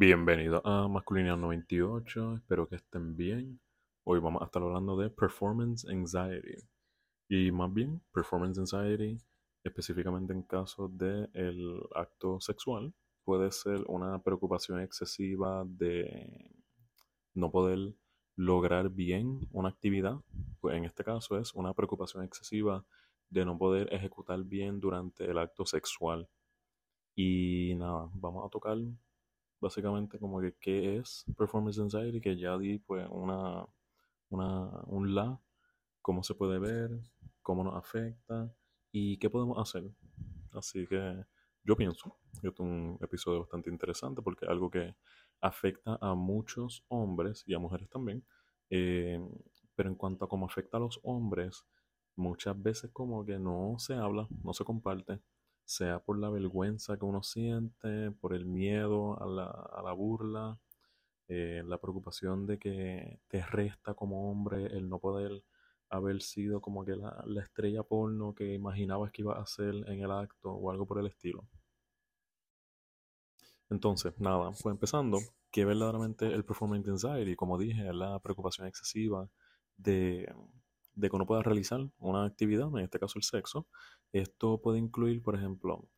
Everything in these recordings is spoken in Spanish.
Bienvenido a Masculinidad 98, espero que estén bien. Hoy vamos a estar hablando de Performance Anxiety. Y más bien, Performance Anxiety, específicamente en casos del acto sexual, puede ser una preocupación excesiva de no poder lograr bien una actividad. Pues en este caso es una preocupación excesiva de no poder ejecutar bien durante el acto sexual. Y nada, vamos a tocar básicamente como que qué es Performance Anxiety, que ya di pues una, una, un la, cómo se puede ver, cómo nos afecta y qué podemos hacer. Así que yo pienso que es un episodio bastante interesante porque es algo que afecta a muchos hombres y a mujeres también. Eh, pero en cuanto a cómo afecta a los hombres, muchas veces como que no se habla, no se comparte sea por la vergüenza que uno siente, por el miedo a la, burla, eh, la preocupación de que te resta como hombre el no poder haber sido como que la, estrella porno que imaginabas que iba a ser en el acto o algo por el estilo. Entonces, nada, fue empezando, que verdaderamente el performance anxiety, como dije, la preocupación excesiva de de que uno pueda realizar una actividad, en este caso el sexo. Esto puede incluir, por ejemplo,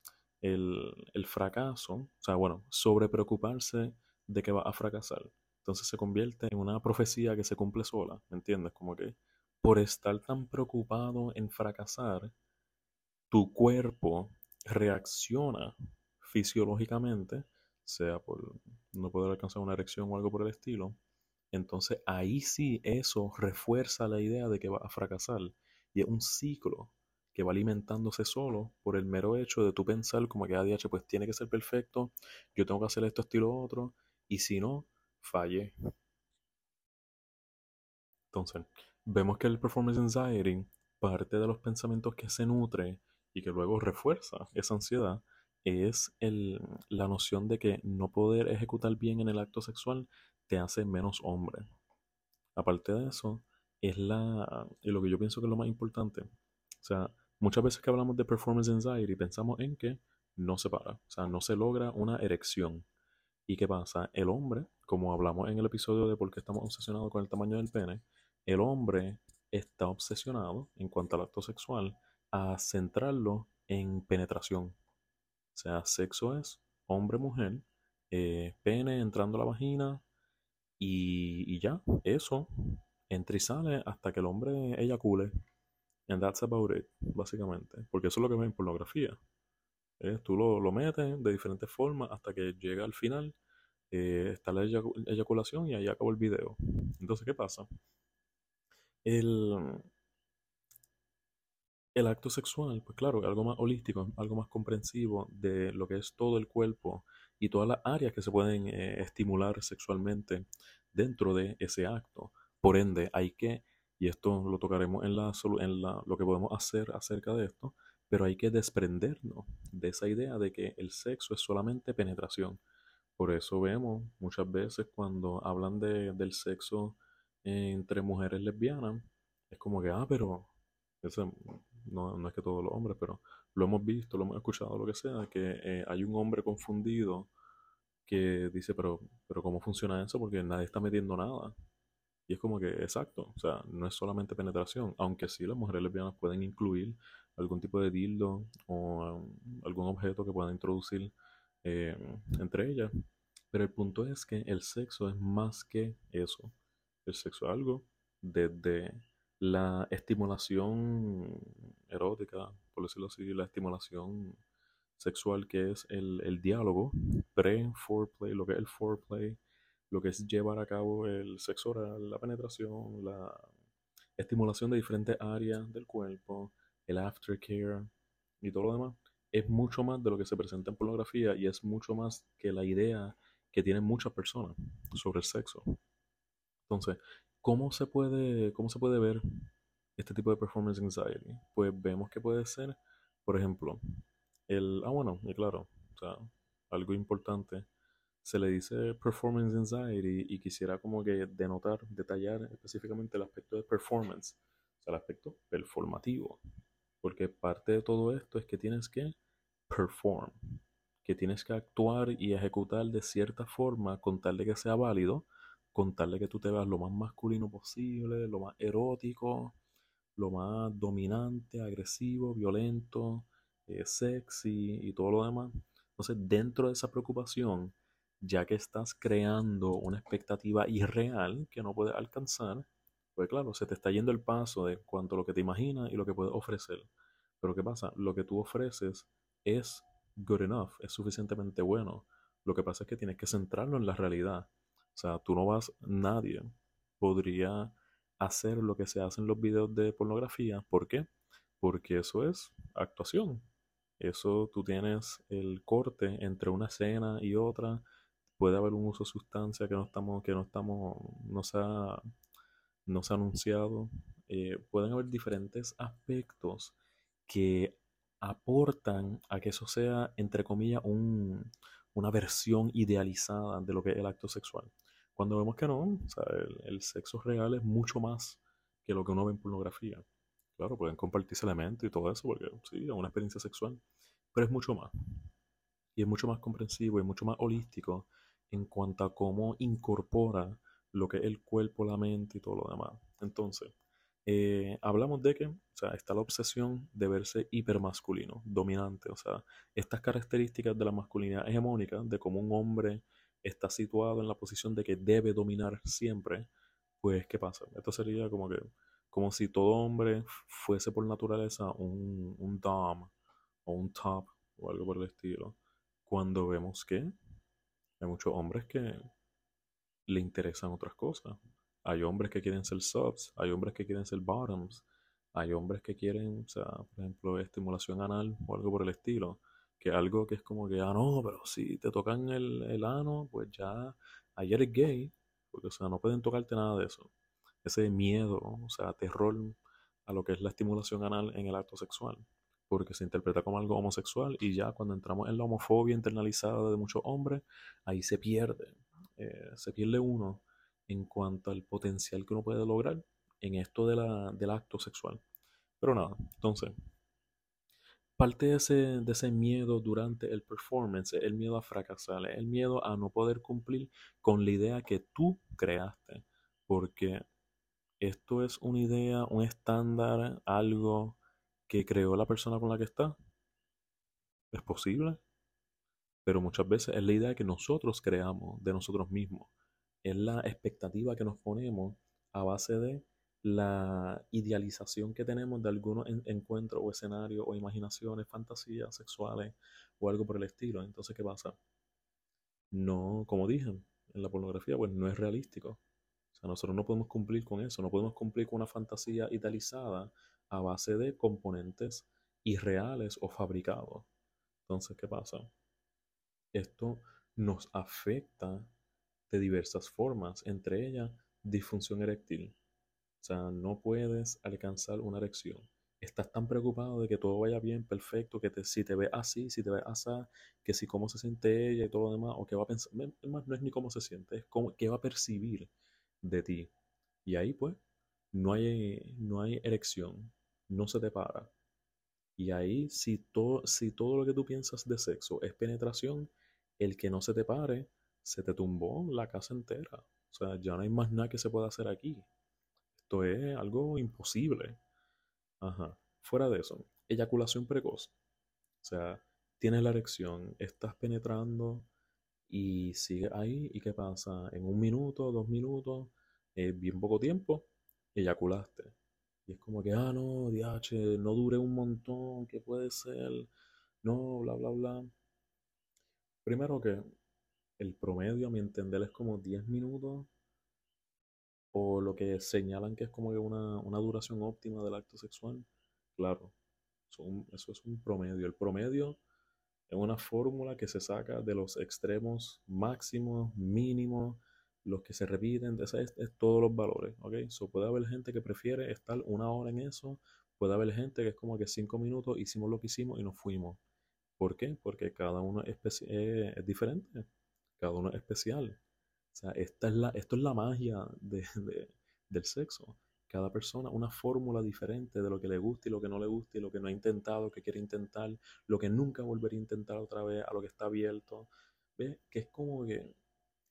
el, fracaso, o sea, bueno, sobre preocuparse de que va a fracasar. Entonces se convierte en una profecía que se cumple sola, ¿me entiendes? Como que por estar tan preocupado en fracasar, tu cuerpo reacciona fisiológicamente, sea por no poder alcanzar una erección o algo por el estilo, entonces ahí sí eso refuerza la idea de que va a fracasar. Y es un ciclo que va alimentándose solo por el mero hecho de tú pensar como que ADH pues tiene que ser perfecto, yo tengo que hacer esto, estilo otro, y si no, falle. Entonces, vemos que el performance anxiety, parte de los pensamientos que se nutre y que luego refuerza esa ansiedad, es el, la noción de que no poder ejecutar bien en el acto sexual te hace menos hombre. Aparte de eso, es la, y lo que yo pienso que es lo más importante. O sea, muchas veces que hablamos de performance anxiety pensamos en que no se para, o sea, no se logra una erección. ¿Y qué pasa? El hombre, como hablamos en el episodio de por qué estamos obsesionados con el tamaño del pene, el hombre está obsesionado en cuanto al acto sexual a centrarlo en penetración. O sea, sexo es hombre-mujer, eh, pene entrando a la vagina, y, ya, eso, entra y sale hasta que el hombre eyacule. And that's about it, básicamente. Porque eso es lo que ve en pornografía. Tú lo, lo, metes de diferentes formas hasta que llega al final, eh, está la eyaculación y ahí acabó el video. Entonces, ¿qué pasa? El, el acto sexual, pues claro, algo más holístico, algo más comprensivo de lo que es todo el cuerpo y todas las áreas que se pueden eh, estimular sexualmente dentro de ese acto. Por ende, hay que, y esto lo tocaremos en, la, en la, lo que podemos hacer acerca de esto, pero hay que desprendernos de esa idea de que el sexo es solamente penetración. Por eso vemos muchas veces cuando hablan de, del sexo entre mujeres lesbianas, es como que, ah, pero eso no, no, es que todos los hombres, pero lo hemos visto, lo hemos escuchado, lo que sea, que eh, hay un hombre confundido que dice, pero, pero ¿cómo funciona eso? Porque nadie está metiendo nada. Y es como que, exacto, o sea, no es solamente penetración, aunque sí las mujeres lesbianas pueden incluir algún tipo de dildo o um, algún objeto que puedan introducir eh, entre ellas. Pero el punto es que el sexo es más que eso. El sexo es algo desde la estimulación erótica, por decirlo así, la estimulación sexual que es el, diálogo pre-foreplay, lo que es el foreplay, lo que es llevar a cabo el sexo oral, la penetración, la estimulación de diferentes áreas del cuerpo, el aftercare y todo lo demás, es mucho más de lo que se presenta en pornografía y es mucho más que la idea que tienen muchas personas sobre el sexo. Entonces, ¿cómo se puede, cómo se puede ver este tipo de performance anxiety? Pues vemos que puede ser, por ejemplo, el, ah, bueno, y claro, o sea, algo importante, se le dice performance anxiety y quisiera como que denotar, detallar específicamente el aspecto de performance, o sea, el aspecto performativo, porque parte de todo esto es que tienes que perform, que tienes que actuar y ejecutar de cierta forma con tal de que sea válido, con tal de que tú te veas lo más masculino posible, lo más erótico, lo más dominante, agresivo, violento, eh, sexy y todo lo demás. Entonces, dentro de esa preocupación, ya que estás creando una expectativa irreal que no puedes alcanzar, pues claro, se te está yendo el paso de cuanto a lo que te imaginas y lo que puedes ofrecer. Pero ¿qué pasa? Lo que tú ofreces es good enough, es suficientemente bueno. Lo que pasa es que tienes que centrarlo en la realidad. O sea, tú no vas, nadie podría hacer lo que se hace en los videos de pornografía. ¿Por qué? Porque eso es actuación. Eso tú tienes el corte entre una escena y otra. Puede haber un uso de sustancia que no estamos, que no estamos, no se ha, no se anunciado. Eh, pueden haber diferentes aspectos que aportan a que eso sea, entre comillas, un, una versión idealizada de lo que es el acto sexual. Cuando vemos que no, o sea, el, sexo real es mucho más que lo que uno ve en pornografía. Claro, pueden compartirse elementos y todo eso, porque sí, es una experiencia sexual, pero es mucho más. Y es mucho más comprensivo y mucho más holístico en cuanto a cómo incorpora lo que es el cuerpo, la mente y todo lo demás. Entonces, eh, hablamos de que o sea, está la obsesión de verse hipermasculino, dominante, o sea, estas características de la masculinidad hegemónica, de cómo un hombre está situado en la posición de que debe dominar siempre, pues ¿qué pasa? Esto sería como que, como si todo hombre fuese por naturaleza un, un dom o un top o algo por el estilo, cuando vemos que hay muchos hombres que le interesan otras cosas, hay hombres que quieren ser subs, hay hombres que quieren ser bottoms, hay hombres que quieren, o sea, por ejemplo, estimulación anal o algo por el estilo. Que algo que es como que, ah, no, pero si te tocan el, el ano, pues ya ayer es gay, porque, o sea, no pueden tocarte nada de eso. Ese miedo, o sea, terror a lo que es la estimulación anal en el acto sexual, porque se interpreta como algo homosexual y ya cuando entramos en la homofobia internalizada de muchos hombres, ahí se pierde, eh, se pierde uno en cuanto al potencial que uno puede lograr en esto de la, del acto sexual. Pero nada, entonces, parte de ese, de ese miedo durante el performance, el miedo a fracasar, el miedo a no poder cumplir con la idea que tú creaste, porque esto es una idea, un estándar, algo que creó la persona con la que está. Es posible, pero muchas veces es la idea que nosotros creamos de nosotros mismos es la expectativa que nos ponemos a base de la idealización que tenemos de algunos encuentros o escenarios o imaginaciones, fantasías sexuales o algo por el estilo. Entonces, ¿qué pasa? No, como dije, en la pornografía, pues no es realístico. O sea, nosotros no podemos cumplir con eso, no podemos cumplir con una fantasía idealizada a base de componentes irreales o fabricados. Entonces, ¿qué pasa? Esto nos afecta de diversas formas, entre ellas disfunción eréctil. O sea, no puedes alcanzar una erección. Estás tan preocupado de que todo vaya bien, perfecto, que si te ve así, si te ve así, que si cómo se siente ella y todo lo demás, o qué va a pensar, más no es ni cómo se siente, es cómo, qué va a percibir de ti. Y ahí pues no hay, no hay erección, no se te para. Y ahí si todo, si todo lo que tú piensas de sexo es penetración, el que no se te pare se te tumbó la casa entera. O sea, ya no hay más nada que se pueda hacer aquí. Esto es algo imposible. Ajá. Fuera de eso, eyaculación precoz. O sea, tienes la erección, estás penetrando y sigue ahí. ¿Y qué pasa? En un minuto, dos minutos, eh, bien poco tiempo, eyaculaste. Y es como que, ah, no, DH, no dure un montón, ¿qué puede ser? No, bla, bla, bla. Primero que el promedio, a mi entender, es como 10 minutos. O lo que señalan que es como una, una duración óptima del acto sexual. Claro, eso, es un promedio. El promedio es una fórmula que se saca de los extremos máximos, mínimos, los que se repiten, de es, todos los valores, ¿ok? So, puede haber gente que prefiere estar una hora en eso, puede haber gente que es como que cinco minutos, hicimos lo que hicimos y nos fuimos. ¿Por qué? Porque cada uno es, es diferente cada uno es especial. O sea, esta es la, esto es la magia del sexo. cada persona una fórmula diferente de lo que le gusta y lo que no le gusta y lo que no ha intentado, que quiere intentar, lo que nunca volvería a intentar otra vez, a lo que está abierto. ¿Ves? Que es como que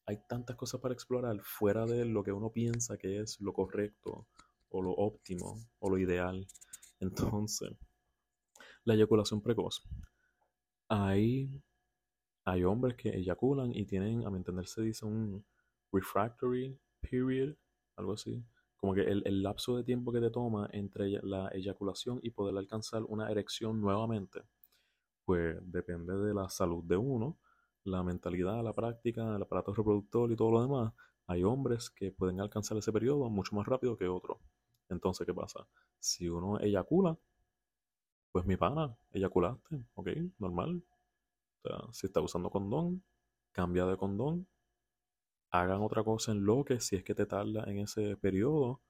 hay tantas cosas para explorar fuera de lo que uno piensa que es lo correcto o lo óptimo o lo ideal. Entonces, la eyaculación precoz. Hay, hay hombres que eyaculan y tienen, a mi entender, se dice un refractory period, algo así. Como que el, el lapso de tiempo que te toma entre la eyaculación y poder alcanzar una erección nuevamente, pues depende de la salud de uno, la mentalidad, la práctica, el aparato reproductor y todo lo demás. Hay hombres que pueden alcanzar ese periodo mucho más rápido que otros. Entonces, ¿qué pasa? Si uno eyacula, pues mi pana, eyaculaste, ok, normal. Si está usando condón, cambia de condón, hagan otra cosa en lo que si es que te tarda en ese periodo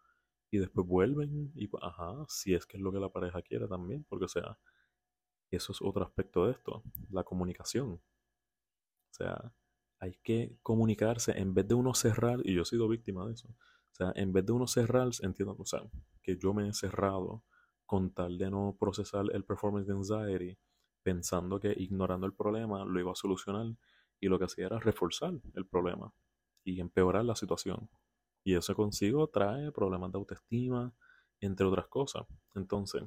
y después vuelven y pues, ajá, si es que es lo que la pareja quiere también, porque o sea, eso es otro aspecto de esto, la comunicación. O sea, hay que comunicarse en vez de uno cerrar, y yo he sido víctima de eso. O sea, en vez de uno cerrar, entiendo, o sea, que yo me he cerrado con tal de no procesar el performance anxiety, pensando que ignorando el problema lo iba a solucionar, y lo que hacía era reforzar el problema y empeorar la situación. Y eso consigo trae problemas de autoestima, entre otras cosas. Entonces,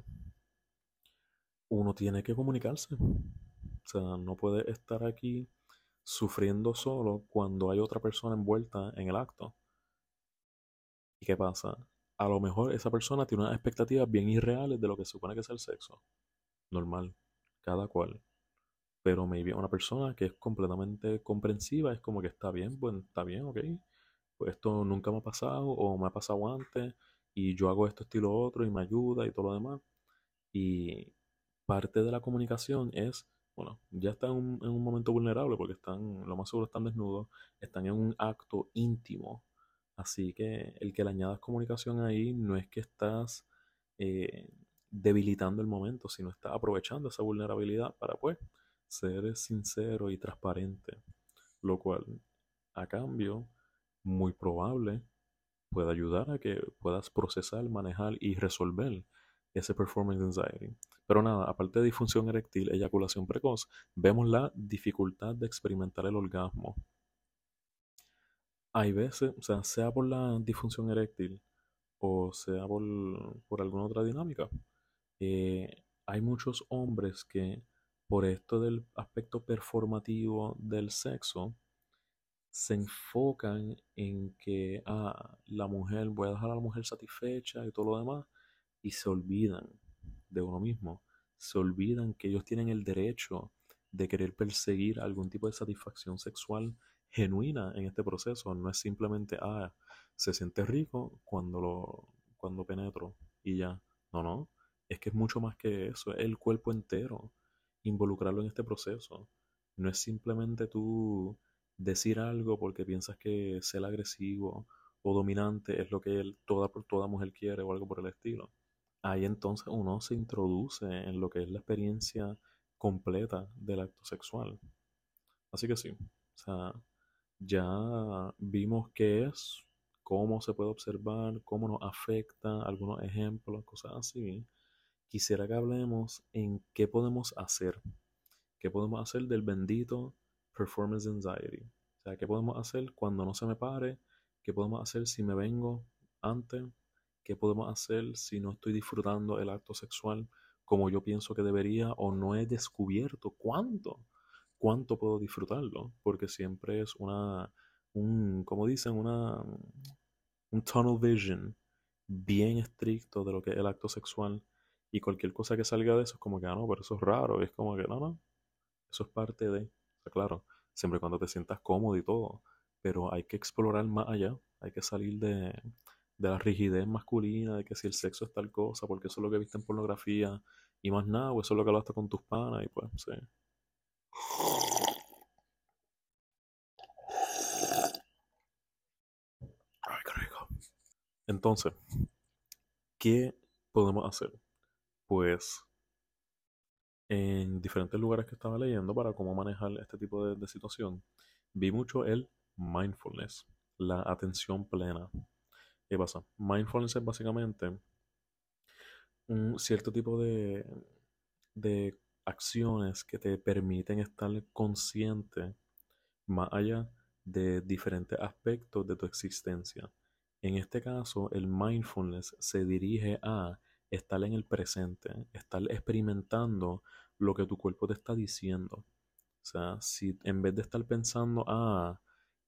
uno tiene que comunicarse. O sea, no puede estar aquí sufriendo solo cuando hay otra persona envuelta en el acto. ¿Y qué pasa? A lo mejor esa persona tiene unas expectativas bien irreales de lo que supone que es el sexo. Normal. Cada cual. Pero maybe una persona que es completamente comprensiva es como que está bien, bueno, está bien, ok. Pues esto nunca me ha pasado o me ha pasado antes y yo hago esto, estilo otro y me ayuda y todo lo demás. Y parte de la comunicación es, bueno, ya están en un, en un momento vulnerable porque están, lo más seguro están desnudos, están en un acto íntimo. Así que el que le añadas comunicación ahí no es que estás eh, debilitando el momento, sino estás aprovechando esa vulnerabilidad para pues ser sincero y transparente, lo cual a cambio muy probable puede ayudar a que puedas procesar, manejar y resolver ese performance anxiety. Pero nada, aparte de disfunción eréctil, eyaculación precoz, vemos la dificultad de experimentar el orgasmo. Hay veces, o sea, sea por la disfunción eréctil o sea por, por alguna otra dinámica, eh, hay muchos hombres que por esto del aspecto performativo del sexo, se enfocan en que ah, la mujer, voy a dejar a la mujer satisfecha y todo lo demás, y se olvidan de uno mismo, se olvidan que ellos tienen el derecho de querer perseguir algún tipo de satisfacción sexual genuina en este proceso, no es simplemente, ah, se siente rico cuando lo, cuando penetro y ya, no, no, es que es mucho más que eso, es el cuerpo entero involucrarlo en este proceso. No es simplemente tú decir algo porque piensas que ser agresivo o dominante es lo que él, toda, toda mujer quiere o algo por el estilo. Ahí entonces uno se introduce en lo que es la experiencia completa del acto sexual. Así que sí, o sea, ya vimos qué es, cómo se puede observar, cómo nos afecta, algunos ejemplos, cosas así quisiera que hablemos en qué podemos hacer. ¿Qué podemos hacer del bendito performance anxiety? O sea, ¿qué podemos hacer cuando no se me pare? ¿Qué podemos hacer si me vengo antes? ¿Qué podemos hacer si no estoy disfrutando el acto sexual como yo pienso que debería o no he descubierto cuánto? ¿Cuánto puedo disfrutarlo? Porque siempre es una, un, como dicen, una, un tunnel vision bien estricto de lo que es el acto sexual y cualquier cosa que salga de eso es como que, ah, no, pero eso es raro. Y es como que, no, no. Eso es parte de. O claro, siempre cuando te sientas cómodo y todo. Pero hay que explorar más allá. Hay que salir de, de la rigidez masculina, de que si el sexo es tal cosa, porque eso es lo que viste en pornografía y más nada, o eso es lo que hablaste con tus panas y pues, sí. Ay, qué rico. Entonces, ¿qué podemos hacer? Pues en diferentes lugares que estaba leyendo para cómo manejar este tipo de, situación, vi mucho el mindfulness, la atención plena. ¿Qué pasa? Mindfulness es básicamente un cierto tipo de, de acciones que te permiten estar consciente más allá de diferentes aspectos de tu existencia. En este caso, el mindfulness se dirige a estar en el presente, estar experimentando lo que tu cuerpo te está diciendo. O sea, si en vez de estar pensando, ah,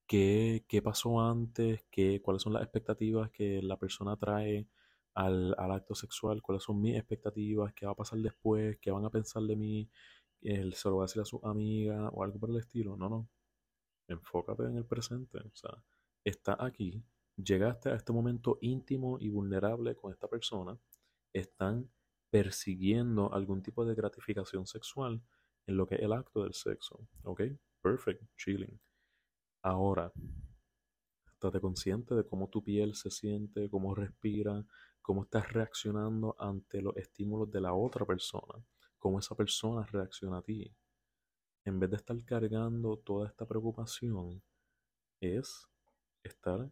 ¿qué, qué pasó antes? ¿Qué, ¿Cuáles son las expectativas que la persona trae al, al, acto sexual? ¿Cuáles son mis expectativas? ¿Qué va a pasar después? ¿Qué van a pensar de mí? ¿El, ¿Se lo va a decir a su amiga o algo por el estilo? No, no. Enfócate en el presente. O sea, está aquí. Llegaste a este momento íntimo y vulnerable con esta persona. Están persiguiendo algún tipo de gratificación sexual en lo que es el acto del sexo. ¿Ok? Perfect. Chilling. Ahora, estate consciente de cómo tu piel se siente, cómo respira, cómo estás reaccionando ante los estímulos de la otra persona, cómo esa persona reacciona a ti. En vez de estar cargando toda esta preocupación, es estar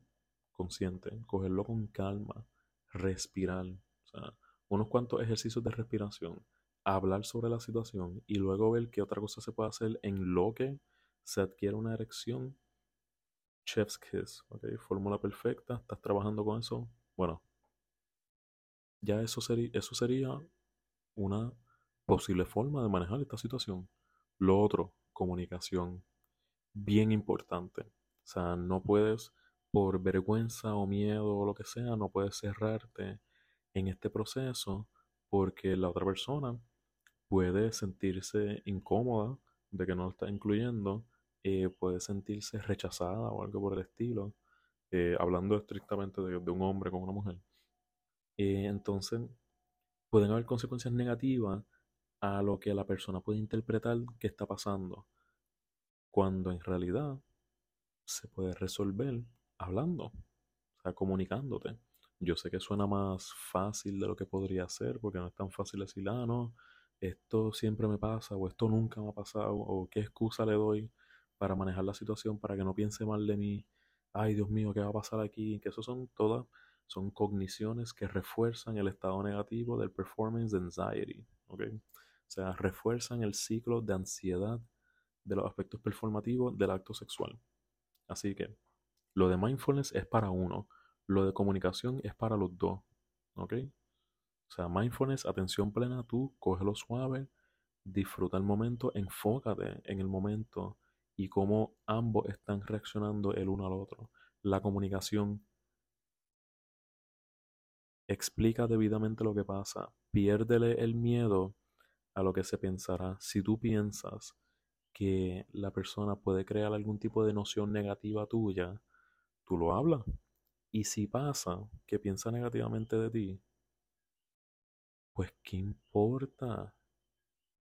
consciente, cogerlo con calma, respirar, o sea, unos cuantos ejercicios de respiración, hablar sobre la situación y luego ver qué otra cosa se puede hacer en lo que se adquiere una erección Chef's Kiss, ¿ok? Fórmula perfecta, estás trabajando con eso. Bueno, ya eso, sería, eso sería una posible forma de manejar esta situación. Lo otro, comunicación. Bien importante. O sea, no puedes, por vergüenza o miedo o lo que sea, no puedes cerrarte en este proceso porque la otra persona puede sentirse incómoda de que no lo está incluyendo eh, puede sentirse rechazada o algo por el estilo, eh, hablando estrictamente de, un hombre con una mujer. Eh, entonces, pueden haber consecuencias negativas a lo que la persona puede interpretar que está pasando, cuando en realidad se puede resolver hablando, o sea, comunicándote. Yo sé que suena más fácil de lo que podría ser, porque no es tan fácil decir, ah, no, esto siempre me pasa, o esto nunca me ha pasado, o qué excusa le doy para manejar la situación, para que no piense mal de mí, ay Dios mío, ¿qué va a pasar aquí? Que eso son todas, son cogniciones que refuerzan el estado negativo del performance anxiety, ¿ok? O sea, refuerzan el ciclo de ansiedad de los aspectos performativos del acto sexual. Así que lo de mindfulness es para uno, lo de comunicación es para los dos, ¿ok? O sea, mindfulness, atención plena, tú cógelo suave, disfruta el momento, enfócate en el momento, y cómo ambos están reaccionando el uno al otro. La comunicación explica debidamente lo que pasa. Piérdele el miedo a lo que se pensará. Si tú piensas que la persona puede crear algún tipo de noción negativa tuya, tú lo hablas. Y si pasa que piensa negativamente de ti, pues ¿qué importa?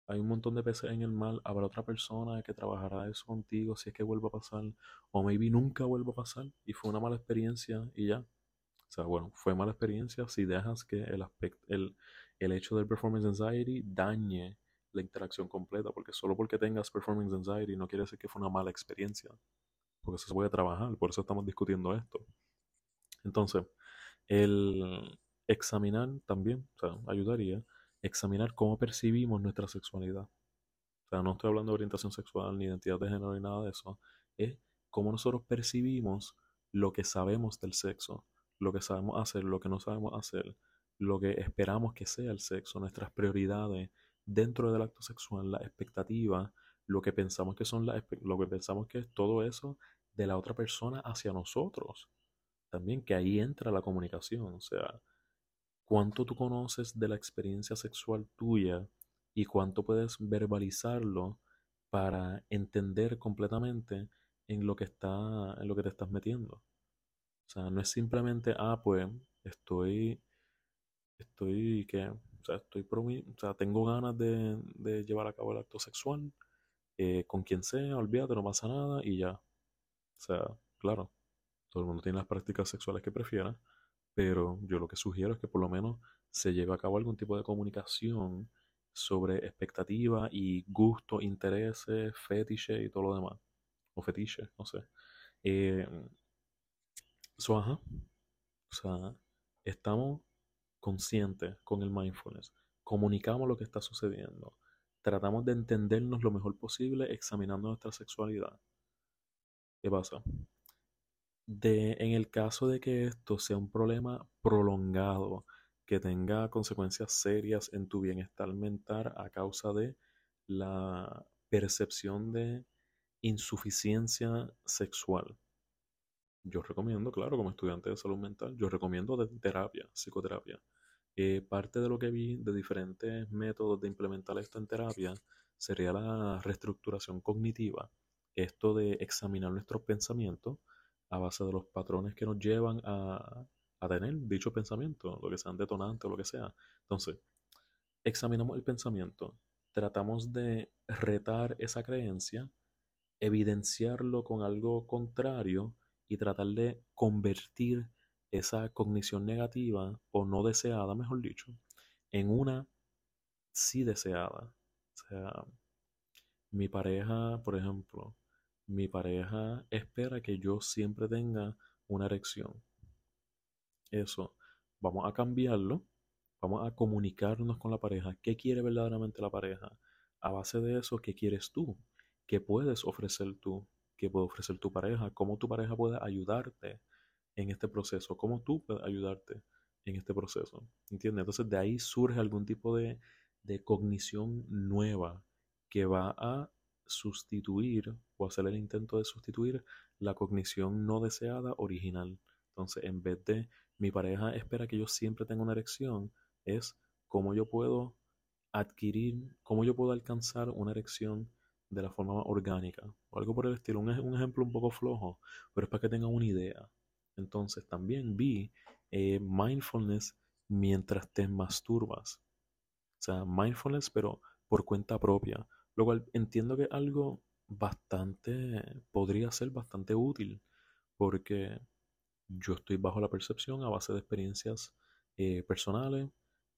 hay un montón de peces en el mar, habrá otra persona que trabajará eso contigo si es que vuelva a pasar, o maybe nunca vuelva a pasar y fue una mala experiencia y ya. O sea, bueno, fue mala experiencia si dejas que el, aspecto, el, el hecho del performance anxiety dañe la interacción completa, porque solo porque tengas performance anxiety no quiere decir que fue una mala experiencia, porque eso se puede trabajar, por eso estamos discutiendo esto. Entonces, el examinar también, o sea, ayudaría examinar cómo percibimos nuestra sexualidad. O sea, no estoy hablando de orientación sexual ni identidad de género ni nada de eso. Es cómo nosotros percibimos lo que sabemos del sexo, lo que sabemos hacer, lo que no sabemos hacer, lo que esperamos que sea el sexo, nuestras prioridades dentro del acto sexual, la expectativa, lo que pensamos que son las, lo que pensamos que es todo eso de la otra persona hacia nosotros. También que ahí entra la comunicación, o sea, cuánto tú conoces de la experiencia sexual tuya y cuánto puedes verbalizarlo para entender completamente en lo que está en lo que te estás metiendo. O sea, no es simplemente, ah, pues estoy estoy que, o sea, estoy o sea, tengo ganas de, de, llevar a cabo el acto sexual eh, con quien sea, olvídate, no pasa nada y ya. O sea, claro, todo el mundo tiene las prácticas sexuales que prefiera, pero yo lo que sugiero es que por lo menos se lleve a cabo algún tipo de comunicación sobre expectativa y gusto, intereses, fetiche y todo lo demás. O fetiche, no sé. Eh, ajá. O sea, estamos conscientes con el mindfulness, comunicamos lo que está sucediendo, tratamos de entendernos lo mejor posible examinando nuestra sexualidad. ¿Qué pasa? De, en el caso de que esto sea un problema prolongado, que tenga consecuencias serias en tu bienestar mental a causa de la percepción de insuficiencia sexual. Yo recomiendo, claro, como estudiante de salud mental, yo recomiendo terapia, psicoterapia. Eh, parte de lo que vi de diferentes métodos de implementar esto en terapia sería la reestructuración cognitiva, esto de examinar nuestros pensamientos a base de los patrones que nos llevan a, tener dicho pensamiento, lo que sean detonantes o lo que sea. Entonces, examinamos el pensamiento, tratamos de retar esa creencia, evidenciarlo con algo contrario y tratar de convertir esa cognición negativa o no deseada, mejor dicho, en una sí deseada. O sea, mi pareja, por ejemplo, mi pareja espera que yo siempre tenga una erección. Eso, vamos a cambiarlo, vamos a comunicarnos con la pareja, qué quiere verdaderamente la pareja. A base de eso, ¿qué quieres tú? ¿Qué puedes ofrecer tú? ¿Qué puede ofrecer tu pareja? ¿Cómo tu pareja puede ayudarte en este proceso? ¿Cómo tú puedes ayudarte en este proceso? ¿Entiendes? Entonces de ahí surge algún tipo de, de cognición nueva que va a sustituir o hacer el intento de sustituir la cognición no deseada original. Entonces, en vez de mi pareja espera que yo siempre tenga una erección, es cómo yo puedo adquirir, cómo yo puedo alcanzar una erección de la forma orgánica o algo por el estilo. Un, un ejemplo un poco flojo, pero es para que tengan una idea. Entonces también vi eh, mindfulness mientras te masturbas. O sea, mindfulness pero por cuenta propia. Lo cual entiendo que algo bastante, podría ser bastante útil porque yo estoy bajo la percepción a base de experiencias eh, personales,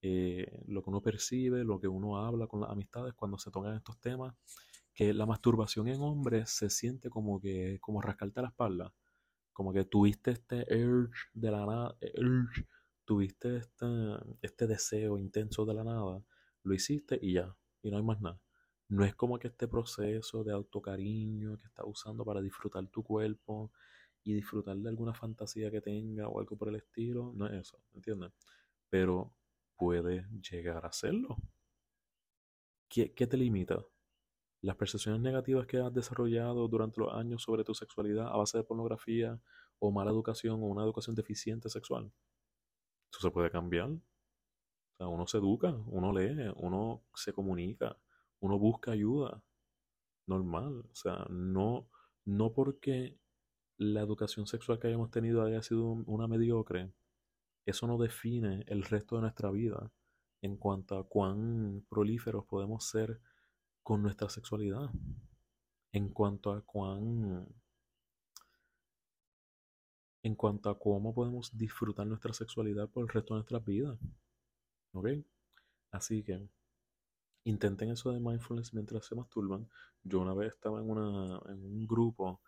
eh, lo que uno percibe, lo que uno habla con las amistades cuando se tocan estos temas, que la masturbación en hombres se siente como que, como rascarte la espalda, como que tuviste este urge de la nada, urge, tuviste este, este deseo intenso de la nada, lo hiciste y ya, y no hay más nada. No es como que este proceso de autocariño que estás usando para disfrutar tu cuerpo, y disfrutar de alguna fantasía que tenga o algo por el estilo, no es eso, ¿entiendes? Pero puede llegar a hacerlo. ¿Qué, te limita? Las percepciones negativas que has desarrollado durante los años sobre tu sexualidad a base de pornografía o mala educación o una educación deficiente sexual. Eso se puede cambiar. Uno se educa, uno lee, uno se comunica, uno busca ayuda. Normal. O sea, no, no porque la educación sexual que hayamos tenido haya sido una mediocre, eso no define el resto de nuestra vida en cuanto a cuán prolíferos podemos ser con nuestra sexualidad, en cuanto a cuán en cuanto a cómo podemos disfrutar nuestra sexualidad por el resto de nuestras vidas. ¿Ok? Así que intenten eso de mindfulness mientras se masturban. Yo una vez estaba en, una, en un grupo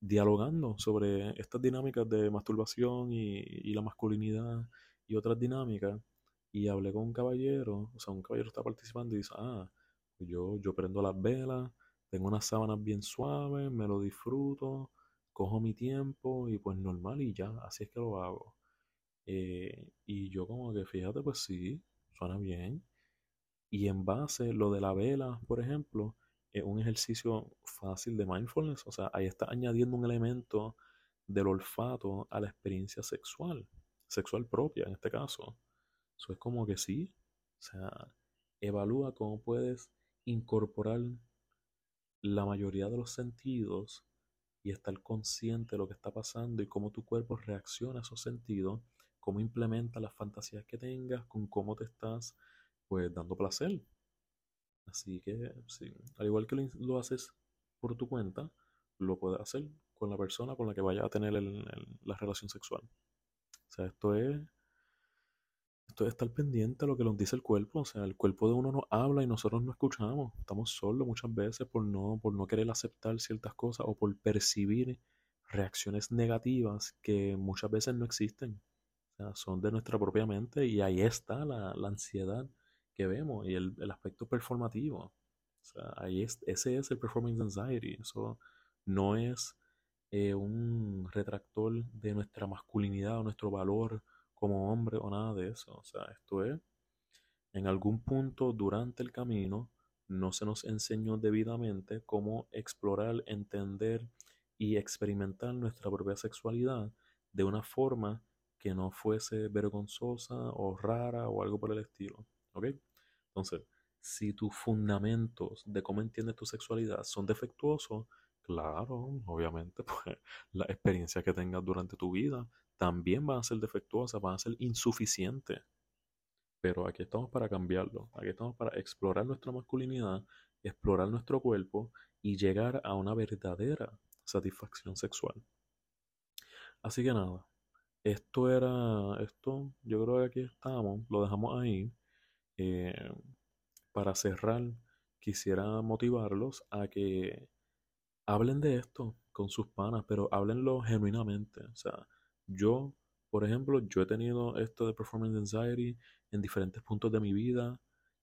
dialogando sobre estas dinámicas de masturbación y, la masculinidad y otras dinámicas. Y hablé con un caballero, o sea, un caballero está participando y dice, ah, yo, yo prendo las velas, tengo unas sábanas bien suaves, me lo disfruto, cojo mi tiempo y pues normal y ya, así es que lo hago. Eh, y yo como que fíjate, pues sí, suena bien. Y en base, lo de la vela, por ejemplo, es un ejercicio fácil de mindfulness. O sea, ahí está añadiendo un elemento del olfato a la experiencia sexual, sexual propia en este caso. Eso es como que sí. O sea, evalúa cómo puedes incorporar la mayoría de los sentidos y estar consciente de lo que está pasando y cómo tu cuerpo reacciona a esos sentidos, cómo implementa las fantasías que tengas, con cómo te estás pues dando placer. Así que, sí, al igual que lo, haces por tu cuenta, lo puedes hacer con la persona con la que vaya a tener la relación sexual. O sea, esto es, esto es estar pendiente a lo que nos dice el cuerpo. O sea, el cuerpo de uno nos habla y nosotros no escuchamos. Estamos solos muchas veces por no, por no querer aceptar ciertas cosas o por percibir reacciones negativas que muchas veces no existen. sea, son de nuestra propia mente y ahí está la, ansiedad que vemos y el, aspecto performativo. O sea, ahí es, ese es el performance anxiety. Eso no es eh, un retractor de nuestra masculinidad o nuestro valor como hombre o nada de eso. O sea, esto es, en algún punto durante el camino, no se nos enseñó debidamente cómo explorar, entender y experimentar nuestra propia sexualidad de una forma que no fuese vergonzosa o rara o algo por el estilo. ¿Ok? Entonces, si tus fundamentos de cómo entiendes tu sexualidad son defectuosos, claro, obviamente, pues la experiencia que tengas durante tu vida también van a ser defectuosas, van a ser insuficientes. Pero aquí estamos para cambiarlo, aquí estamos para explorar nuestra masculinidad, explorar nuestro cuerpo y llegar a una verdadera satisfacción sexual. Así que nada, esto era, esto, yo creo que aquí estamos, lo dejamos ahí. Eh, para cerrar, quisiera motivarlos a que hablen de esto con sus panas, pero háblenlo genuinamente. O sea, yo, por ejemplo, yo he tenido esto de performance anxiety en diferentes puntos de mi vida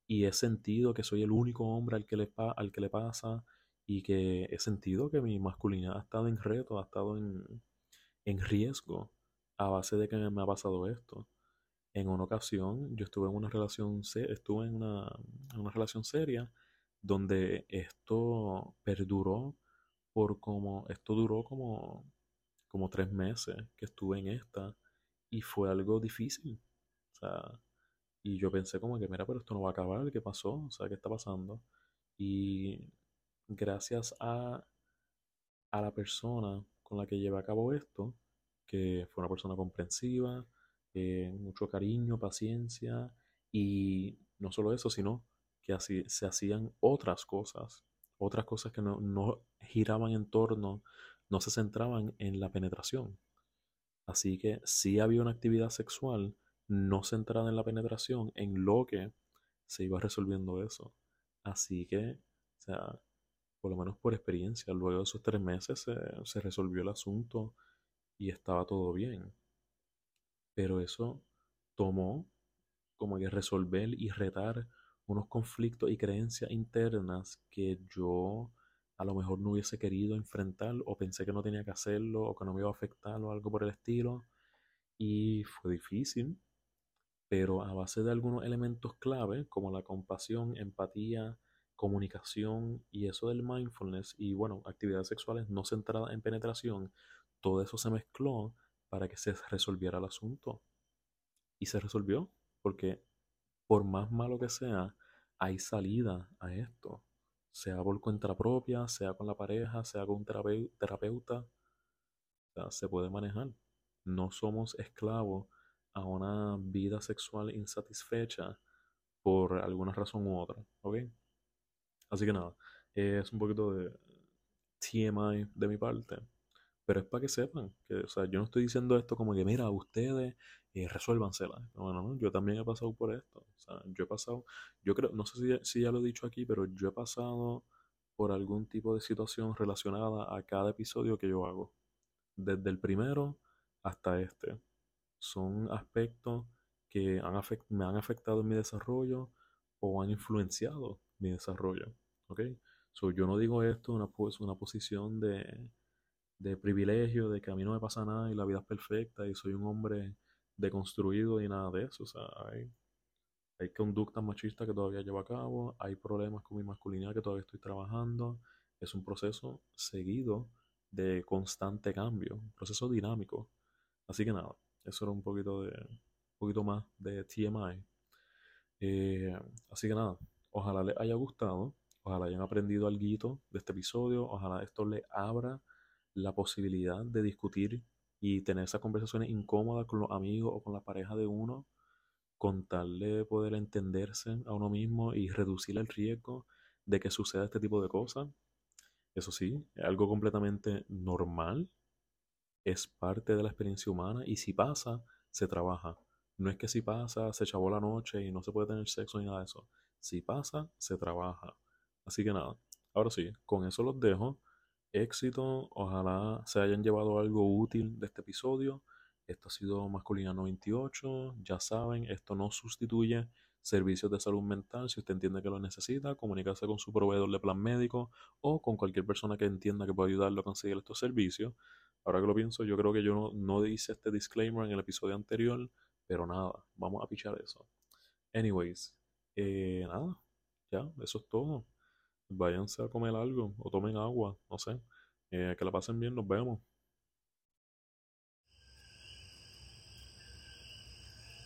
y he sentido que soy el único hombre al que le, al que le pasa y que he sentido que mi masculinidad ha estado en reto, ha estado en, en riesgo a base de que me ha pasado esto. En una ocasión yo estuve en una relación, estuve en una, una relación seria donde esto perduró por como, esto duró como, como tres meses que estuve en esta y fue algo difícil. O sea, y yo pensé como que, mira, pero esto no va a acabar, ¿qué pasó? O sea, ¿qué está pasando? Y gracias a, a la persona con la que llevé a cabo esto, que fue una persona comprensiva, eh, mucho cariño, paciencia, y no solo eso, sino que así se hacían otras cosas, otras cosas que no, no giraban en torno, no se centraban en la penetración. Así que sí había una actividad sexual no centrada en la penetración, en lo que se iba resolviendo eso. Así que, o sea, por lo menos por experiencia, luego de esos tres meses se, resolvió el asunto y estaba todo bien. Pero eso tomó como que resolver y retar unos conflictos y creencias internas que yo a lo mejor no hubiese querido enfrentar o pensé que no tenía que hacerlo o que no me iba a afectar o algo por el estilo. Y fue difícil, pero a base de algunos elementos clave como la compasión, empatía, comunicación y eso del mindfulness y bueno, actividades sexuales no centradas en penetración, todo eso se mezcló para que se resolviera el asunto. Y se resolvió, porque por más malo que sea, hay salida a esto, sea por cuenta propia, sea con la pareja, sea con un terapeuta, se puede manejar. No somos esclavos a una vida sexual insatisfecha por alguna razón u otra, ¿ok? Así que nada, es un poquito de TMI de mi parte. Pero es para que sepan que, o sea, yo no estoy diciendo esto como que, mira, ustedes eh, resuélvansela. Bueno, no, yo también he pasado por esto. O sea, yo he pasado, yo creo, no sé si, si ya lo he dicho aquí, pero yo he pasado por algún tipo de situación relacionada a cada episodio que yo hago. Desde el primero hasta este. Son aspectos que han me han afectado en mi desarrollo o han influenciado mi desarrollo. ¿Ok? So, yo no digo esto una, pues, una posición de, de privilegio, de que a mí no me pasa nada y la vida es perfecta y soy un hombre deconstruido y nada de eso. O sea, hay, hay conductas machistas que todavía llevo a cabo, hay problemas con mi masculinidad que todavía estoy trabajando. Es un proceso seguido de constante cambio, un proceso dinámico. Así que nada, eso era un poquito de un poquito más de TMI. Eh, así que nada, ojalá les haya gustado, ojalá hayan aprendido algo de este episodio, ojalá esto les abra la posibilidad de discutir y tener esas conversaciones incómodas con los amigos o con la pareja de uno, con tal de poder entenderse a uno mismo y reducir el riesgo de que suceda este tipo de cosas. Eso sí, es algo completamente normal, es parte de la experiencia humana y si pasa, se trabaja. No es que si pasa, se chavó la noche y no se puede tener sexo ni nada de eso. Si pasa, se trabaja. Así que nada, ahora sí, con eso los dejo éxito. Ojalá se hayan llevado algo útil de este episodio. Esto ha sido Masculina 98. Ya saben, esto no sustituye servicios de salud mental. Si usted entiende que lo necesita, comunícase con su proveedor de plan médico o con cualquier persona que entienda que puede ayudarlo a conseguir estos servicios. Ahora que lo pienso, yo creo que yo no, no hice este disclaimer en el episodio anterior, pero nada, vamos a pichar eso. Anyways, eh, nada, ya, eso es todo. Váyanse a comer algo o tomen agua, no sé. Eh, que la pasen bien, nos vemos.